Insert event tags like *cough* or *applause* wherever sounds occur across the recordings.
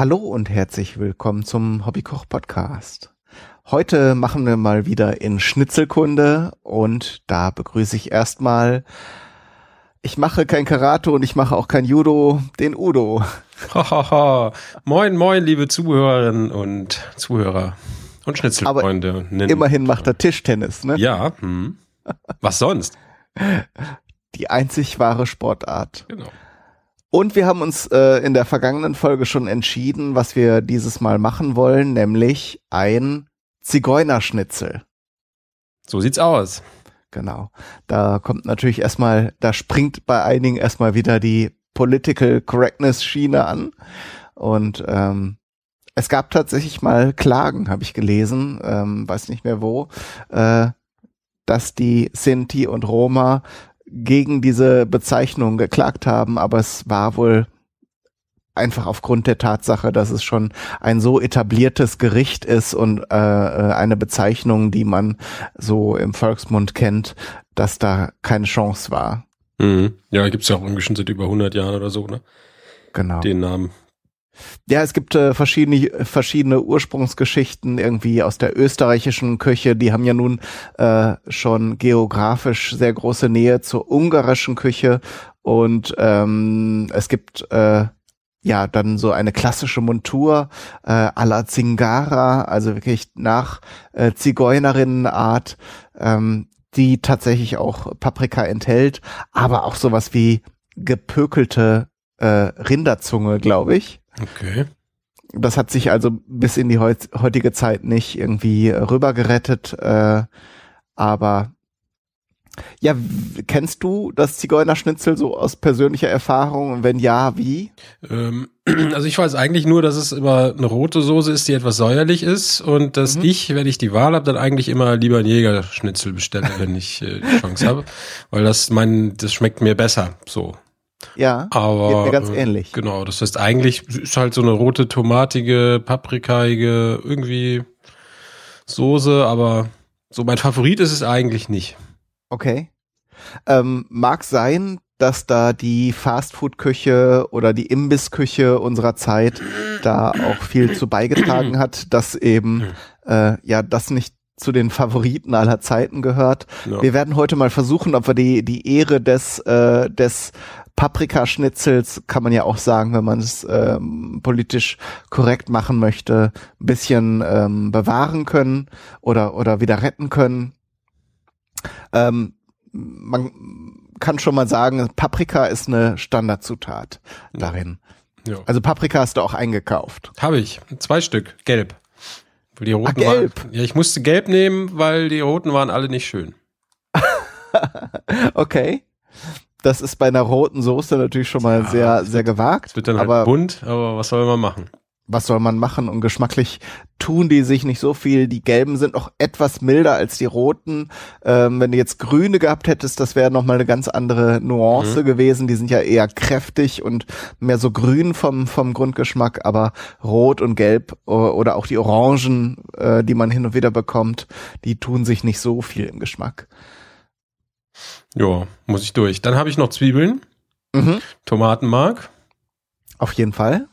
Hallo und herzlich willkommen zum Hobbykoch Podcast. Heute machen wir mal wieder in Schnitzelkunde und da begrüße ich erstmal, ich mache kein Karate und ich mache auch kein Judo, den Udo. Hahaha. moin, moin, liebe Zuhörerinnen und Zuhörer und Schnitzelfreunde. Aber immerhin macht er Tischtennis, ne? Ja. Hm. Was sonst? Die einzig wahre Sportart. Genau. Und wir haben uns äh, in der vergangenen Folge schon entschieden, was wir dieses Mal machen wollen, nämlich ein Zigeunerschnitzel. So sieht's aus. Genau. Da kommt natürlich erstmal, da springt bei einigen erstmal wieder die Political Correctness Schiene an. Und ähm, es gab tatsächlich mal Klagen, habe ich gelesen, ähm, weiß nicht mehr wo, äh, dass die Sinti und Roma gegen diese Bezeichnung geklagt haben, aber es war wohl einfach aufgrund der Tatsache, dass es schon ein so etabliertes Gericht ist und äh, äh, eine Bezeichnung, die man so im Volksmund kennt, dass da keine Chance war. Mhm. Ja, gibt's ja auch irgendwie schon seit über 100 Jahren oder so, ne? Genau. Den Namen. Ja, es gibt äh, verschiedene, verschiedene Ursprungsgeschichten irgendwie aus der österreichischen Küche. Die haben ja nun äh, schon geografisch sehr große Nähe zur ungarischen Küche. Und ähm, es gibt äh, ja dann so eine klassische Montur äh, à la Zingara, also wirklich nach äh, Zigeunerinnenart, ähm, die tatsächlich auch Paprika enthält, aber auch sowas wie gepökelte äh, Rinderzunge, glaube ich. Okay. Das hat sich also bis in die heutige Zeit nicht irgendwie rübergerettet. Äh, aber ja, kennst du das Zigeunerschnitzel so aus persönlicher Erfahrung? Und wenn ja, wie? Ähm, *clears throat* also ich weiß eigentlich nur, dass es immer eine rote Soße ist, die etwas säuerlich ist und dass mhm. ich, wenn ich die Wahl habe, dann eigentlich immer lieber ein Jägerschnitzel bestelle, wenn ich äh, die Chance habe, weil das mein, das schmeckt mir besser. So. Ja, aber geht mir ganz äh, ähnlich. Genau, das heißt eigentlich ist halt so eine rote tomatige, paprikaige irgendwie Soße, aber so mein Favorit ist es eigentlich nicht. Okay. Ähm, mag sein, dass da die Fastfood-Küche oder die Imbiss-Küche unserer Zeit da auch viel zu beigetragen hat, dass eben äh, ja das nicht zu den Favoriten aller Zeiten gehört. Ja. Wir werden heute mal versuchen, ob wir die die Ehre des äh, des Paprikaschnitzels kann man ja auch sagen, wenn man es ähm, politisch korrekt machen möchte, ein bisschen ähm, bewahren können oder oder wieder retten können. Ähm, man kann schon mal sagen, Paprika ist eine Standardzutat darin. Ja. Also Paprika hast du auch eingekauft. Habe ich. Zwei Stück. Gelb. Die roten Ach, gelb. Waren, ja, ich musste gelb nehmen, weil die roten waren alle nicht schön. *laughs* okay das ist bei einer roten Soße natürlich schon mal ja, sehr, sehr gewagt. Es wird dann halt aber bunt, aber was soll man machen? Was soll man machen? Und geschmacklich tun die sich nicht so viel. Die gelben sind auch etwas milder als die roten. Ähm, wenn du jetzt grüne gehabt hättest, das wäre nochmal eine ganz andere Nuance mhm. gewesen. Die sind ja eher kräftig und mehr so grün vom, vom Grundgeschmack, aber rot und gelb oder auch die Orangen, äh, die man hin und wieder bekommt, die tun sich nicht so viel im Geschmack. Ja, muss ich durch. Dann habe ich noch Zwiebeln, mhm. Tomatenmark. Auf jeden Fall.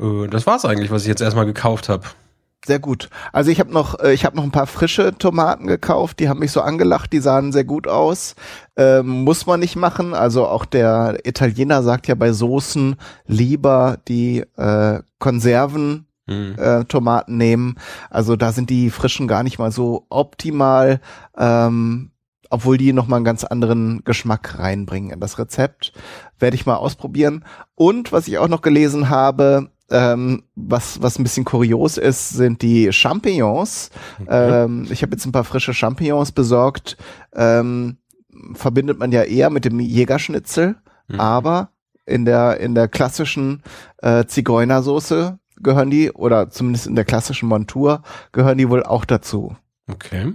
Äh, das war's eigentlich, was ich jetzt erstmal gekauft habe. Sehr gut. Also ich habe noch, äh, ich habe noch ein paar frische Tomaten gekauft. Die haben mich so angelacht. Die sahen sehr gut aus. Ähm, muss man nicht machen. Also auch der Italiener sagt ja bei Soßen lieber die äh, Konserven mhm. äh, Tomaten nehmen. Also da sind die frischen gar nicht mal so optimal. Ähm, obwohl die nochmal einen ganz anderen Geschmack reinbringen in das Rezept. Werde ich mal ausprobieren. Und was ich auch noch gelesen habe, ähm, was, was ein bisschen kurios ist, sind die Champignons. Okay. Ähm, ich habe jetzt ein paar frische Champignons besorgt. Ähm, verbindet man ja eher mit dem Jägerschnitzel, mhm. aber in der, in der klassischen äh, Zigeunersoße gehören die, oder zumindest in der klassischen Montur, gehören die wohl auch dazu. Okay.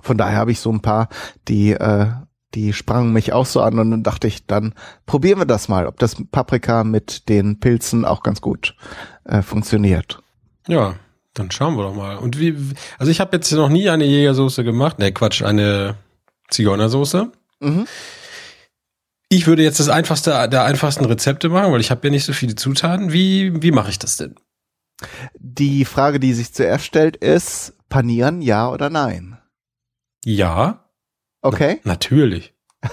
Von daher habe ich so ein paar, die, äh, die sprangen mich auch so an und dann dachte ich, dann probieren wir das mal, ob das Paprika mit den Pilzen auch ganz gut äh, funktioniert. Ja, dann schauen wir doch mal. Und wie, also ich habe jetzt noch nie eine Jägersoße gemacht. Ne, Quatsch, eine Zigeunersoße. Mhm. Ich würde jetzt das einfachste der einfachsten Rezepte machen, weil ich habe ja nicht so viele Zutaten. Wie, wie mache ich das denn? Die Frage, die sich zuerst stellt, ist, panieren ja oder nein? Ja. Okay. Na, natürlich. *laughs*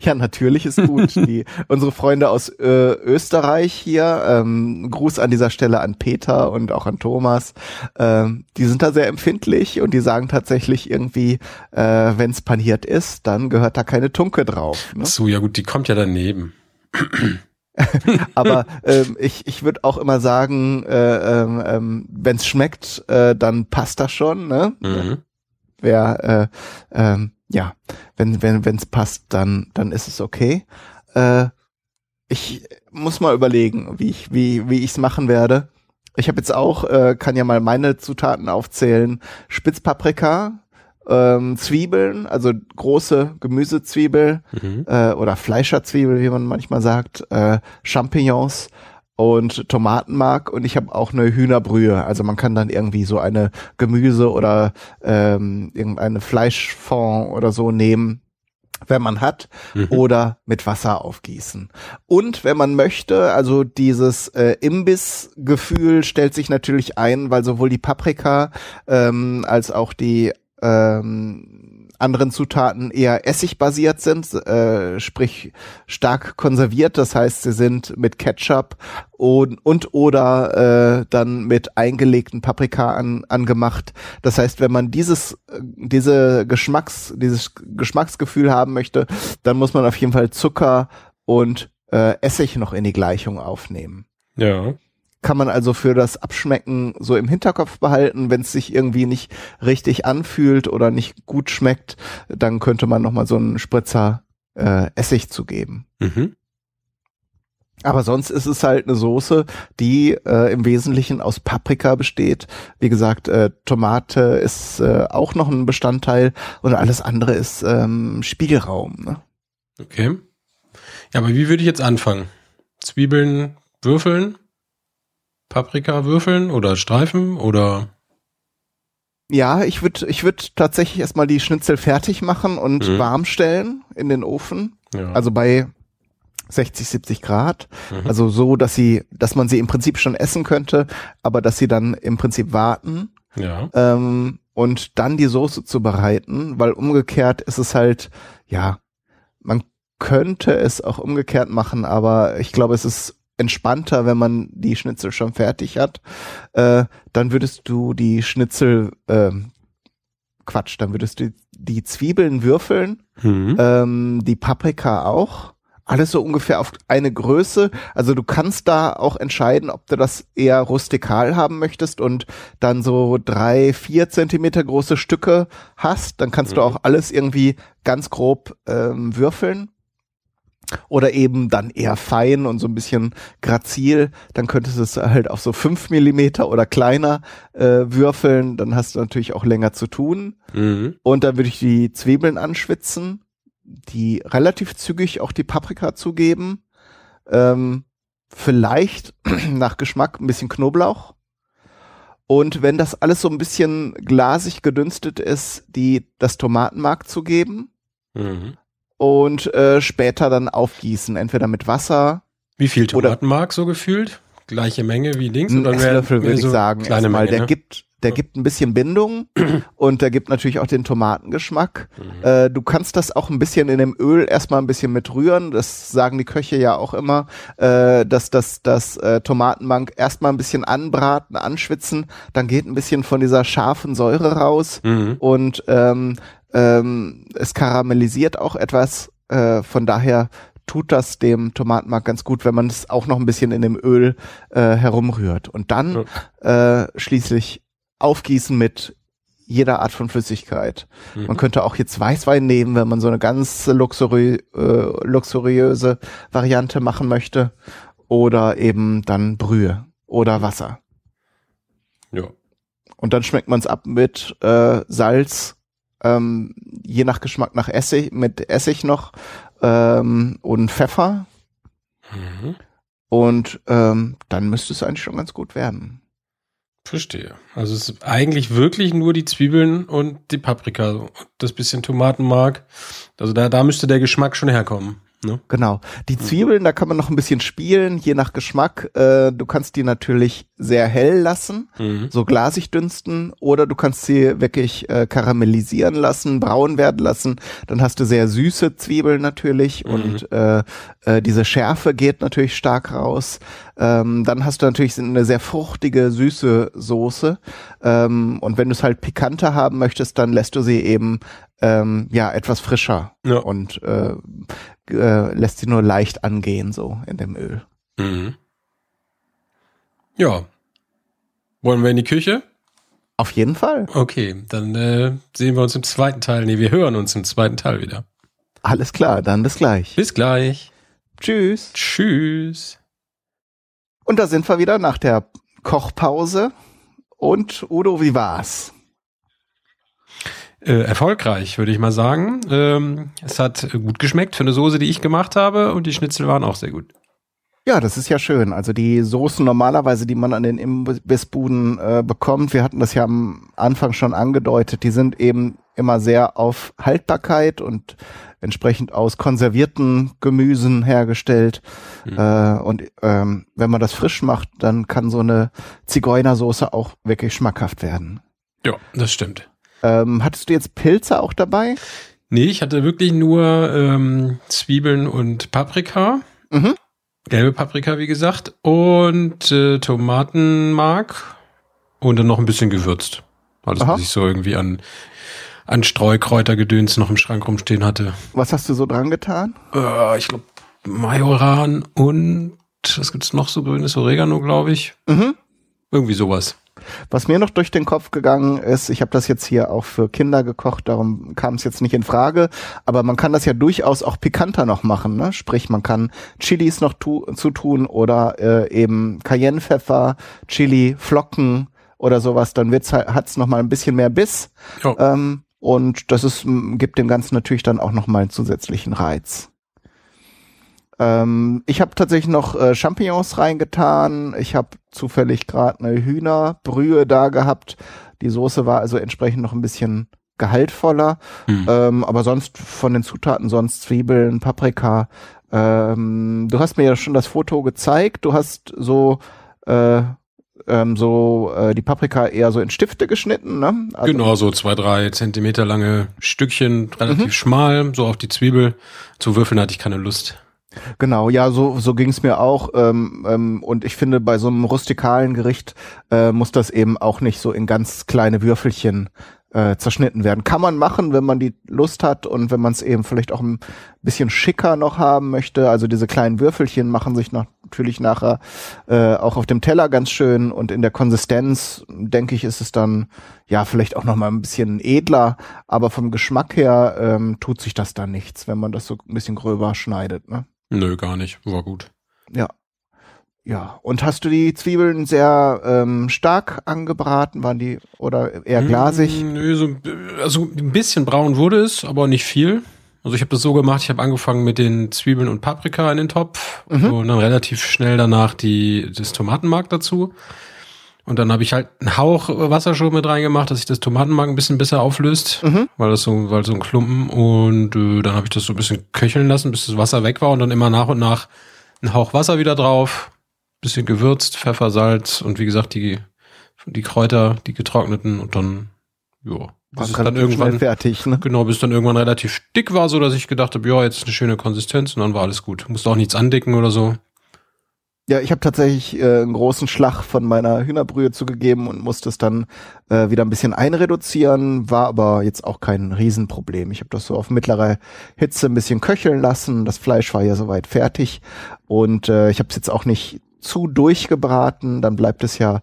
Ja, natürlich ist gut. Die, *laughs* unsere Freunde aus äh, Österreich hier, ähm, Gruß an dieser Stelle an Peter und auch an Thomas, ähm, die sind da sehr empfindlich und die sagen tatsächlich irgendwie, äh, wenn es paniert ist, dann gehört da keine Tunke drauf. Ne? So, ja gut, die kommt ja daneben. *laughs* Aber ähm, ich, ich würde auch immer sagen, äh, ähm, ähm wenn es schmeckt, äh, dann passt das schon. Ne? Mhm. Wer, äh, ähm, ja, wenn wenn wenn es passt, dann dann ist es okay. Äh, ich muss mal überlegen, wie ich wie wie ich es machen werde. Ich habe jetzt auch, äh, kann ja mal meine Zutaten aufzählen: Spitzpaprika, ähm, Zwiebeln, also große Gemüsezwiebel mhm. äh, oder Fleischerzwiebel, wie man manchmal sagt, äh, Champignons und Tomatenmark und ich habe auch eine Hühnerbrühe. Also man kann dann irgendwie so eine Gemüse oder ähm, irgendeine Fleischfond oder so nehmen wenn man hat, mhm. oder mit Wasser aufgießen. Und wenn man möchte, also dieses äh, Imbissgefühl stellt sich natürlich ein, weil sowohl die Paprika ähm, als auch die ähm, anderen Zutaten eher essigbasiert sind, äh, sprich stark konserviert. Das heißt, sie sind mit Ketchup und, und oder äh, dann mit eingelegten Paprika an, angemacht. Das heißt, wenn man dieses diese Geschmacks dieses Geschmacksgefühl haben möchte, dann muss man auf jeden Fall Zucker und äh, Essig noch in die Gleichung aufnehmen. Ja kann man also für das Abschmecken so im Hinterkopf behalten. Wenn es sich irgendwie nicht richtig anfühlt oder nicht gut schmeckt, dann könnte man nochmal so einen Spritzer äh, Essig zugeben. Mhm. Aber sonst ist es halt eine Soße, die äh, im Wesentlichen aus Paprika besteht. Wie gesagt, äh, Tomate ist äh, auch noch ein Bestandteil und alles andere ist ähm, Spielraum. Ne? Okay. Ja, aber wie würde ich jetzt anfangen? Zwiebeln würfeln? Paprika würfeln oder Streifen oder? Ja, ich würde ich würd tatsächlich erstmal die Schnitzel fertig machen und mhm. warm stellen in den Ofen. Ja. Also bei 60, 70 Grad. Mhm. Also so, dass sie, dass man sie im Prinzip schon essen könnte, aber dass sie dann im Prinzip warten. Ja. Ähm, und dann die Soße zu bereiten, weil umgekehrt ist es halt, ja, man könnte es auch umgekehrt machen, aber ich glaube, es ist entspannter, wenn man die Schnitzel schon fertig hat. Äh, dann würdest du die Schnitzel, äh, Quatsch, dann würdest du die Zwiebeln würfeln, mhm. ähm, die Paprika auch. Alles so ungefähr auf eine Größe. Also du kannst da auch entscheiden, ob du das eher rustikal haben möchtest und dann so drei, vier Zentimeter große Stücke hast. Dann kannst mhm. du auch alles irgendwie ganz grob ähm, würfeln oder eben dann eher fein und so ein bisschen grazil, dann könntest du es halt auf so fünf Millimeter oder kleiner äh, würfeln, dann hast du natürlich auch länger zu tun. Mhm. Und dann würde ich die Zwiebeln anschwitzen, die relativ zügig auch die Paprika zugeben. Ähm, vielleicht *clears throat* nach Geschmack ein bisschen Knoblauch. Und wenn das alles so ein bisschen glasig gedünstet ist, die das Tomatenmark zu geben. Mhm und äh, später dann aufgießen, entweder mit Wasser. Wie viel Tomatenmark so gefühlt? Gleiche Menge wie links? Ein Esslöffel würde ich so sagen. Kleine erstmal. Menge, der ne? gibt der gibt ein bisschen Bindung *clears throat* und der gibt natürlich auch den Tomatengeschmack. Mhm. Äh, du kannst das auch ein bisschen in dem Öl erstmal ein bisschen mit rühren. Das sagen die Köche ja auch immer, äh, dass das, das äh, Tomatenbank erstmal ein bisschen anbraten, anschwitzen, dann geht ein bisschen von dieser scharfen Säure raus mhm. und ähm, ähm, es karamellisiert auch etwas. Äh, von daher tut das dem Tomatenmark ganz gut, wenn man es auch noch ein bisschen in dem Öl äh, herumrührt. Und dann ja. äh, schließlich aufgießen mit jeder Art von Flüssigkeit. Mhm. Man könnte auch jetzt Weißwein nehmen, wenn man so eine ganz luxuri äh, luxuriöse Variante machen möchte. Oder eben dann Brühe oder Wasser. Ja. Und dann schmeckt man es ab mit äh, Salz, ähm, je nach Geschmack nach Essig, mit Essig noch ähm, und Pfeffer. Mhm. Und ähm, dann müsste es eigentlich schon ganz gut werden. Verstehe. Also es ist eigentlich wirklich nur die Zwiebeln und die Paprika, das bisschen Tomatenmark. Also da, da müsste der Geschmack schon herkommen. Ne? Genau. Die Zwiebeln, da kann man noch ein bisschen spielen, je nach Geschmack. Äh, du kannst die natürlich sehr hell lassen, Mhm. so glasig dünsten, oder du kannst sie wirklich äh, karamellisieren lassen, braun werden lassen. Dann hast du sehr süße Zwiebeln natürlich Mhm. und äh, äh, diese Schärfe geht natürlich stark raus. Ähm, dann hast du natürlich eine sehr fruchtige, süße Soße. Ähm, und wenn du es halt pikanter haben möchtest, dann lässt du sie eben ähm, ja etwas frischer Ja. und äh, äh, lässt sie nur leicht angehen so in dem Öl. Mhm. Ja. Wollen wir in die Küche? Auf jeden Fall. Okay, dann äh, sehen wir uns im zweiten Teil. Nee, wir hören uns im zweiten Teil wieder. Alles klar, dann bis gleich. Bis gleich. Tschüss. Tschüss. Und da sind wir wieder nach der Kochpause. Und Udo, wie war's? Äh, erfolgreich, würde ich mal sagen. Ähm, es hat gut geschmeckt für eine Soße, die ich gemacht habe und die Schnitzel waren auch sehr gut. Ja, das ist ja schön. Also die Soßen normalerweise, die man an den Imbissbuden äh, bekommt, wir hatten das ja am Anfang schon angedeutet, die sind eben immer sehr auf Haltbarkeit und entsprechend aus konservierten Gemüsen hergestellt. Äh, und ähm, wenn man das frisch macht, dann kann so eine Zigeunersoße auch wirklich schmackhaft werden. Ja, das stimmt. Ähm, hattest du jetzt Pilze auch dabei? Nee, ich hatte wirklich nur ähm, Zwiebeln und Paprika. Mhm. Gelbe Paprika, wie gesagt. Und äh, Tomatenmark. Und dann noch ein bisschen gewürzt. Alles, Aha. was ich so irgendwie an, an Streukräutergedöns noch im Schrank rumstehen hatte. Was hast du so dran getan? Äh, ich glaube, Majoran und was gibt's noch so grünes Oregano, glaube ich. Mhm. Irgendwie sowas. Was mir noch durch den Kopf gegangen ist, ich habe das jetzt hier auch für Kinder gekocht, darum kam es jetzt nicht in Frage, aber man kann das ja durchaus auch pikanter noch machen, ne? Sprich, man kann Chilis noch tu zutun oder äh, eben Cayennepfeffer, Chili, Flocken oder sowas, dann wird's halt, hat's noch mal ein bisschen mehr Biss ähm, und das ist gibt dem Ganzen natürlich dann auch noch mal einen zusätzlichen Reiz. Ähm, ich habe tatsächlich noch äh, Champignons reingetan. Ich habe zufällig gerade eine Hühnerbrühe da gehabt. Die Soße war also entsprechend noch ein bisschen gehaltvoller. Hm. Ähm, aber sonst von den Zutaten sonst Zwiebeln, Paprika. Ähm, du hast mir ja schon das Foto gezeigt. Du hast so äh, ähm, so äh, die Paprika eher so in Stifte geschnitten, ne? Also- genau, so zwei, drei Zentimeter lange Stückchen, relativ Mhm. schmal, so auf die Zwiebel. Zu würfeln hatte ich keine Lust. Genau, ja, so, so ging's mir auch. Ähm, ähm, und ich finde, bei so einem rustikalen Gericht äh, muss das eben auch nicht so in ganz kleine Würfelchen äh, zerschnitten werden. Kann man machen, wenn man die Lust hat und wenn man es eben vielleicht auch ein bisschen schicker noch haben möchte. Also diese kleinen Würfelchen machen sich natürlich nachher äh, auch auf dem Teller ganz schön und in der Konsistenz, denke ich, ist es dann ja vielleicht auch noch mal ein bisschen edler, aber vom Geschmack her ähm, tut sich das dann nichts, wenn man das so ein bisschen gröber schneidet. Ne? Nö, gar nicht. War gut. Ja. Ja. Und hast du die Zwiebeln sehr ähm, stark angebraten? Waren die oder eher glasig? Mm, Nö, so, also ein bisschen braun wurde es, aber nicht viel. Also ich habe das so gemacht, ich habe angefangen mit den Zwiebeln und Paprika in den Topf Mhm. und dann relativ schnell danach die, das Tomatenmark dazu. Und dann habe ich halt einen Hauch Wasser schon mit reingemacht, dass sich das Tomatenmark ein bisschen besser auflöst, Mhm. weil das so, weil so ein Klumpen und äh, dann habe ich das so ein bisschen köcheln lassen, bis das Wasser weg war und dann immer nach und nach einen Hauch Wasser wieder drauf, bisschen gewürzt, Pfeffer, Salz und wie gesagt die die Kräuter, die getrockneten und dann ja, War bis es dann irgendwann fertig, ne? genau, bis dann irgendwann relativ dick war, so dass ich gedacht habe, ja, jetzt ist eine schöne Konsistenz und dann war alles gut. Musste auch nichts andicken oder so. Ja, ich habe tatsächlich äh, einen großen Schlag von meiner Hühnerbrühe zugegeben und musste es dann äh, wieder ein bisschen einreduzieren, war aber jetzt auch kein Riesenproblem. Ich habe das so auf mittlerer Hitze ein bisschen köcheln lassen. Das Fleisch war ja soweit fertig und äh, ich habe es jetzt auch nicht zu durchgebraten, dann bleibt es ja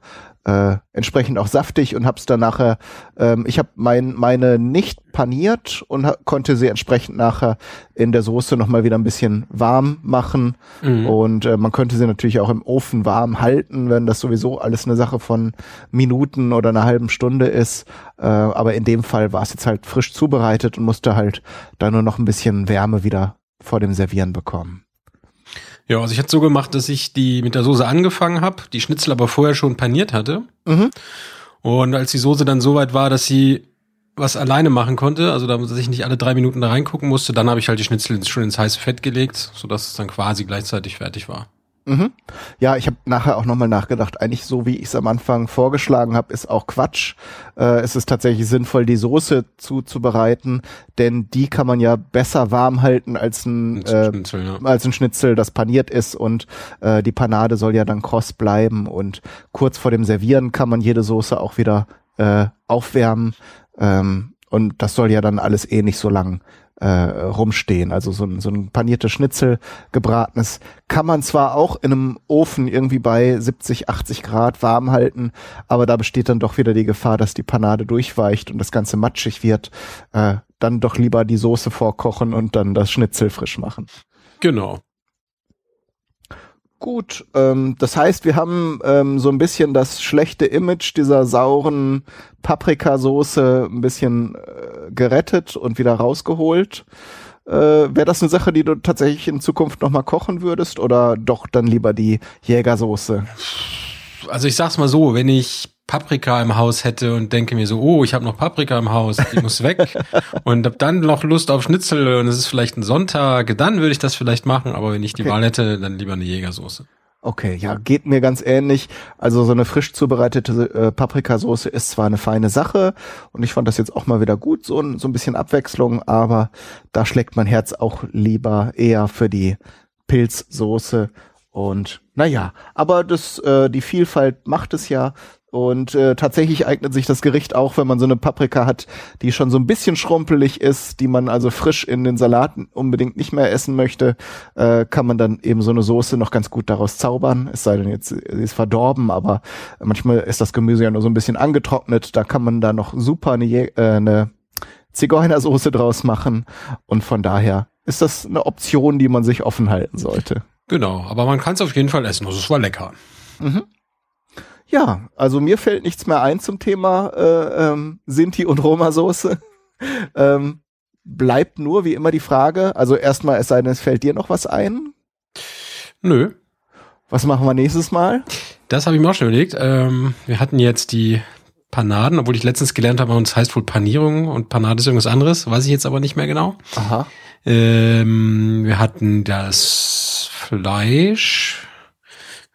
äh, entsprechend auch saftig und hab's dann nachher, ähm, ich habe mein, meine nicht paniert und konnte sie entsprechend nachher in der Soße nochmal wieder ein bisschen warm machen. Mhm. Und äh, man könnte sie natürlich auch im Ofen warm halten, wenn das sowieso alles eine Sache von Minuten oder einer halben Stunde ist. Äh, aber in dem Fall war es jetzt halt frisch zubereitet und musste halt da nur noch ein bisschen Wärme wieder vor dem Servieren bekommen. Ja, also ich hatte so gemacht, dass ich die mit der Soße angefangen habe, die Schnitzel aber vorher schon paniert hatte. Mhm. Und als die Soße dann so weit war, dass sie was alleine machen konnte, also dass ich nicht alle drei Minuten da reingucken musste, dann habe ich halt die Schnitzel schon ins heiße Fett gelegt, sodass es dann quasi gleichzeitig fertig war. Mhm. Ja, ich habe nachher auch nochmal nachgedacht. Eigentlich so, wie ich es am Anfang vorgeschlagen habe, ist auch Quatsch. Äh, es ist tatsächlich sinnvoll, die Soße zuzubereiten, denn die kann man ja besser warm halten als ein, äh, Schnitzel, ja. als ein Schnitzel, das paniert ist und äh, die Panade soll ja dann kross bleiben und kurz vor dem Servieren kann man jede Soße auch wieder äh, aufwärmen ähm, und das soll ja dann alles eh nicht so lang äh, rumstehen. Also so ein, so ein paniertes Schnitzel, gebratenes, kann man zwar auch in einem Ofen irgendwie bei 70, 80 Grad warm halten, aber da besteht dann doch wieder die Gefahr, dass die Panade durchweicht und das Ganze matschig wird. Äh, dann doch lieber die Soße vorkochen und dann das Schnitzel frisch machen. Genau. Gut, ähm, das heißt, wir haben ähm, so ein bisschen das schlechte Image dieser sauren Paprikasoße ein bisschen äh, gerettet und wieder rausgeholt. Äh, Wäre das eine Sache, die du tatsächlich in Zukunft nochmal kochen würdest oder doch dann lieber die Jägersoße? Also ich sag's mal so, wenn ich Paprika im Haus hätte und denke mir so, oh, ich habe noch Paprika im Haus, die muss weg *laughs* und hab dann noch Lust auf Schnitzel und es ist vielleicht ein Sonntag, dann würde ich das vielleicht machen, aber wenn ich die okay. Wahl hätte, dann lieber eine Jägersoße. Okay, ja, geht mir ganz ähnlich. Also so eine frisch zubereitete äh, Paprikasauce ist zwar eine feine Sache und ich fand das jetzt auch mal wieder gut, so ein, so ein bisschen Abwechslung, aber da schlägt mein Herz auch lieber eher für die Pilzsoße und naja, aber das, äh, die Vielfalt macht es ja. Und äh, tatsächlich eignet sich das Gericht auch, wenn man so eine Paprika hat, die schon so ein bisschen schrumpelig ist, die man also frisch in den Salaten unbedingt nicht mehr essen möchte, äh, kann man dann eben so eine Soße noch ganz gut daraus zaubern. Es sei denn jetzt, sie ist verdorben, aber manchmal ist das Gemüse ja nur so ein bisschen angetrocknet. Da kann man da noch super eine, äh, eine Zigeunersoße draus machen. Und von daher ist das eine Option, die man sich offen halten sollte. Genau, aber man kann es auf jeden Fall essen. Also es war lecker. Mhm. Ja, also mir fällt nichts mehr ein zum Thema äh, ähm, Sinti und Roma-Soße. *laughs* ähm, bleibt nur wie immer die Frage, also erstmal, es sei denn, es fällt dir noch was ein? Nö. Was machen wir nächstes Mal? Das habe ich mir auch schon überlegt. Ähm, wir hatten jetzt die Panaden, obwohl ich letztens gelernt habe, es heißt wohl Panierung und Panade ist irgendwas anderes, weiß ich jetzt aber nicht mehr genau. Aha. Ähm, wir hatten das Fleisch,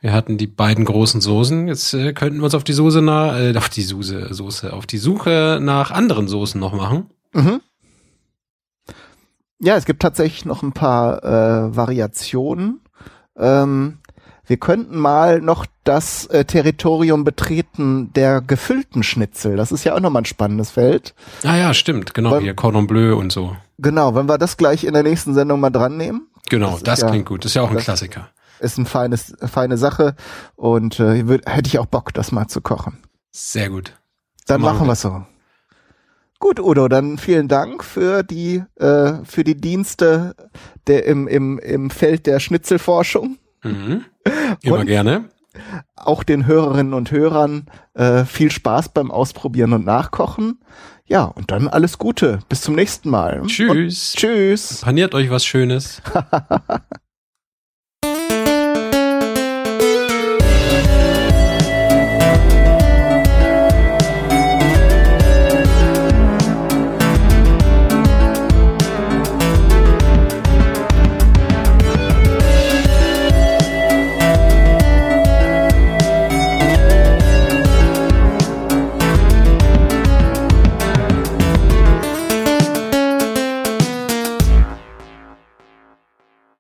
wir hatten die beiden großen Soßen. Jetzt äh, könnten wir uns auf die Soße nach, äh, auf die Soße, Soße, auf die Suche nach anderen Soßen noch machen. Mhm. Ja, es gibt tatsächlich noch ein paar äh, Variationen. Ähm, wir könnten mal noch das äh, Territorium betreten der gefüllten Schnitzel. Das ist ja auch nochmal ein spannendes Feld. Ah ja, stimmt, genau, Weil, hier Cordon Bleu und so. Genau, wenn wir das gleich in der nächsten Sendung mal dran nehmen. Genau, das, das klingt ja, gut. Das ist ja auch ein Klassiker ist ein feines, feine Sache und äh, würd, hätte ich auch Bock, das mal zu kochen. Sehr gut. Dann machen, machen wir so. Gut, Udo, dann vielen Dank für die äh, für die Dienste der im im im Feld der Schnitzelforschung. Mhm. *laughs* Immer und gerne. Auch den Hörerinnen und Hörern äh, viel Spaß beim Ausprobieren und Nachkochen. Ja, und dann alles Gute. Bis zum nächsten Mal. Tschüss. Und tschüss. Paniert euch was Schönes. *laughs*